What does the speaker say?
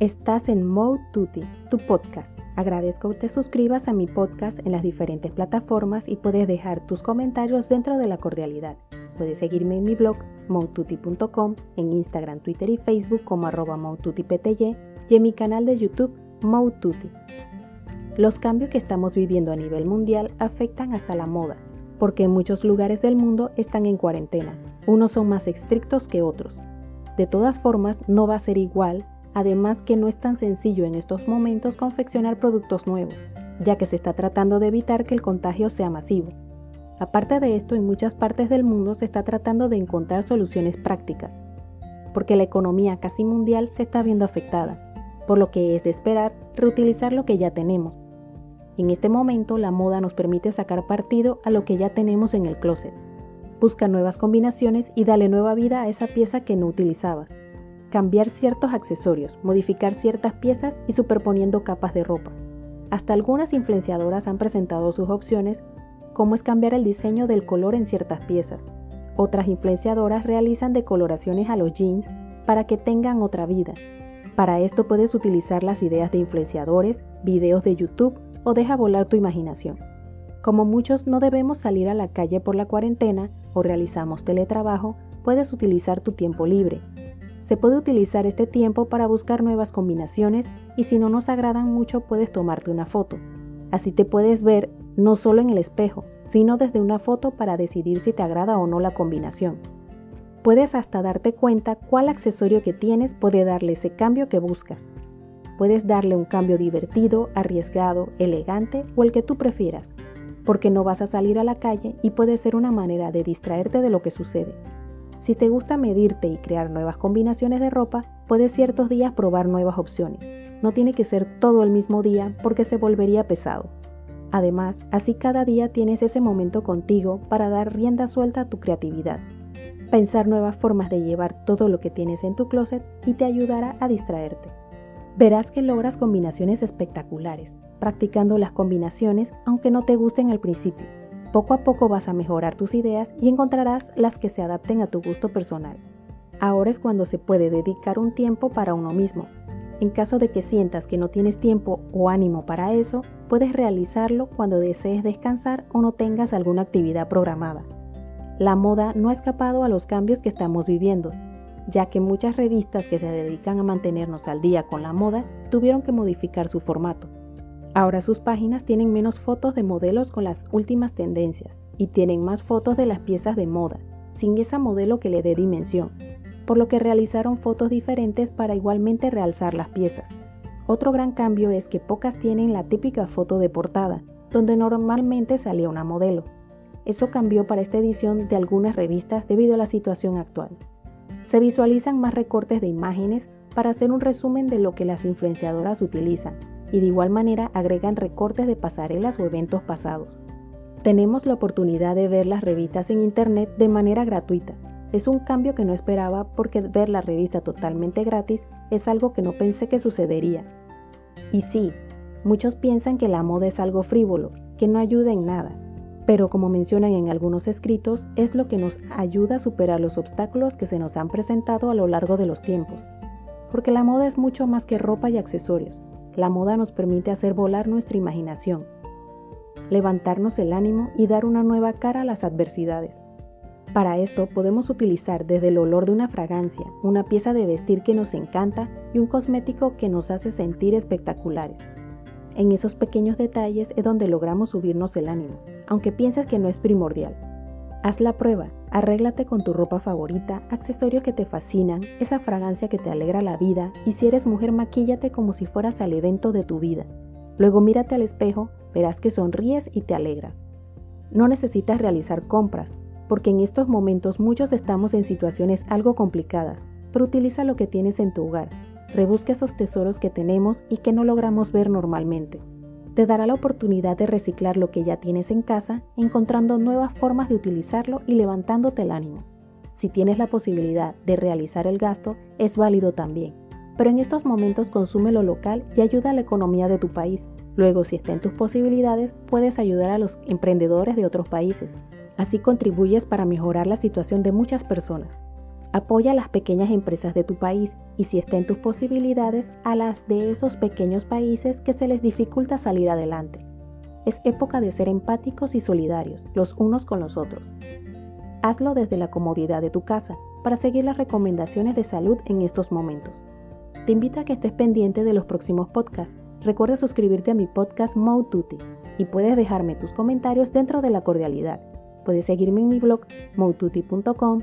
Estás en Mode Tutti, tu podcast. Agradezco que te suscribas a mi podcast en las diferentes plataformas y puedes dejar tus comentarios dentro de la cordialidad. Puedes seguirme en mi blog moututi.com, en Instagram, Twitter y Facebook como arroba y en mi canal de YouTube Moututi. Los cambios que estamos viviendo a nivel mundial afectan hasta la moda, porque en muchos lugares del mundo están en cuarentena. Unos son más estrictos que otros. De todas formas, no va a ser igual Además que no es tan sencillo en estos momentos confeccionar productos nuevos, ya que se está tratando de evitar que el contagio sea masivo. Aparte de esto, en muchas partes del mundo se está tratando de encontrar soluciones prácticas, porque la economía casi mundial se está viendo afectada, por lo que es de esperar reutilizar lo que ya tenemos. En este momento la moda nos permite sacar partido a lo que ya tenemos en el closet. Busca nuevas combinaciones y dale nueva vida a esa pieza que no utilizabas cambiar ciertos accesorios, modificar ciertas piezas y superponiendo capas de ropa. Hasta algunas influenciadoras han presentado sus opciones, como es cambiar el diseño del color en ciertas piezas. Otras influenciadoras realizan decoloraciones a los jeans para que tengan otra vida. Para esto puedes utilizar las ideas de influenciadores, videos de YouTube o deja volar tu imaginación. Como muchos no debemos salir a la calle por la cuarentena o realizamos teletrabajo, puedes utilizar tu tiempo libre, se puede utilizar este tiempo para buscar nuevas combinaciones y si no nos agradan mucho puedes tomarte una foto. Así te puedes ver no solo en el espejo, sino desde una foto para decidir si te agrada o no la combinación. Puedes hasta darte cuenta cuál accesorio que tienes puede darle ese cambio que buscas. Puedes darle un cambio divertido, arriesgado, elegante o el que tú prefieras, porque no vas a salir a la calle y puede ser una manera de distraerte de lo que sucede. Si te gusta medirte y crear nuevas combinaciones de ropa, puedes ciertos días probar nuevas opciones. No tiene que ser todo el mismo día porque se volvería pesado. Además, así cada día tienes ese momento contigo para dar rienda suelta a tu creatividad. Pensar nuevas formas de llevar todo lo que tienes en tu closet y te ayudará a distraerte. Verás que logras combinaciones espectaculares, practicando las combinaciones aunque no te gusten al principio poco a poco vas a mejorar tus ideas y encontrarás las que se adapten a tu gusto personal. Ahora es cuando se puede dedicar un tiempo para uno mismo. En caso de que sientas que no tienes tiempo o ánimo para eso, puedes realizarlo cuando desees descansar o no tengas alguna actividad programada. La moda no ha escapado a los cambios que estamos viviendo, ya que muchas revistas que se dedican a mantenernos al día con la moda tuvieron que modificar su formato. Ahora sus páginas tienen menos fotos de modelos con las últimas tendencias y tienen más fotos de las piezas de moda, sin esa modelo que le dé dimensión, por lo que realizaron fotos diferentes para igualmente realzar las piezas. Otro gran cambio es que pocas tienen la típica foto de portada, donde normalmente salía una modelo. Eso cambió para esta edición de algunas revistas debido a la situación actual. Se visualizan más recortes de imágenes para hacer un resumen de lo que las influenciadoras utilizan, y de igual manera agregan recortes de pasarelas o eventos pasados. Tenemos la oportunidad de ver las revistas en Internet de manera gratuita. Es un cambio que no esperaba porque ver la revista totalmente gratis es algo que no pensé que sucedería. Y sí, muchos piensan que la moda es algo frívolo, que no ayuda en nada, pero como mencionan en algunos escritos, es lo que nos ayuda a superar los obstáculos que se nos han presentado a lo largo de los tiempos. Porque la moda es mucho más que ropa y accesorios. La moda nos permite hacer volar nuestra imaginación, levantarnos el ánimo y dar una nueva cara a las adversidades. Para esto podemos utilizar desde el olor de una fragancia, una pieza de vestir que nos encanta y un cosmético que nos hace sentir espectaculares. En esos pequeños detalles es donde logramos subirnos el ánimo, aunque pienses que no es primordial. Haz la prueba, arréglate con tu ropa favorita, accesorios que te fascinan, esa fragancia que te alegra la vida y si eres mujer maquíllate como si fueras al evento de tu vida. Luego mírate al espejo, verás que sonríes y te alegras. No necesitas realizar compras, porque en estos momentos muchos estamos en situaciones algo complicadas, pero utiliza lo que tienes en tu hogar. Rebusca esos tesoros que tenemos y que no logramos ver normalmente te dará la oportunidad de reciclar lo que ya tienes en casa, encontrando nuevas formas de utilizarlo y levantándote el ánimo. Si tienes la posibilidad de realizar el gasto, es válido también. Pero en estos momentos consume lo local y ayuda a la economía de tu país. Luego, si está en tus posibilidades, puedes ayudar a los emprendedores de otros países. Así contribuyes para mejorar la situación de muchas personas. Apoya a las pequeñas empresas de tu país y si está en tus posibilidades a las de esos pequeños países que se les dificulta salir adelante. Es época de ser empáticos y solidarios los unos con los otros. Hazlo desde la comodidad de tu casa para seguir las recomendaciones de salud en estos momentos. Te invito a que estés pendiente de los próximos podcasts. Recuerda suscribirte a mi podcast Moututi y puedes dejarme tus comentarios dentro de la cordialidad. Puedes seguirme en mi blog moututi.com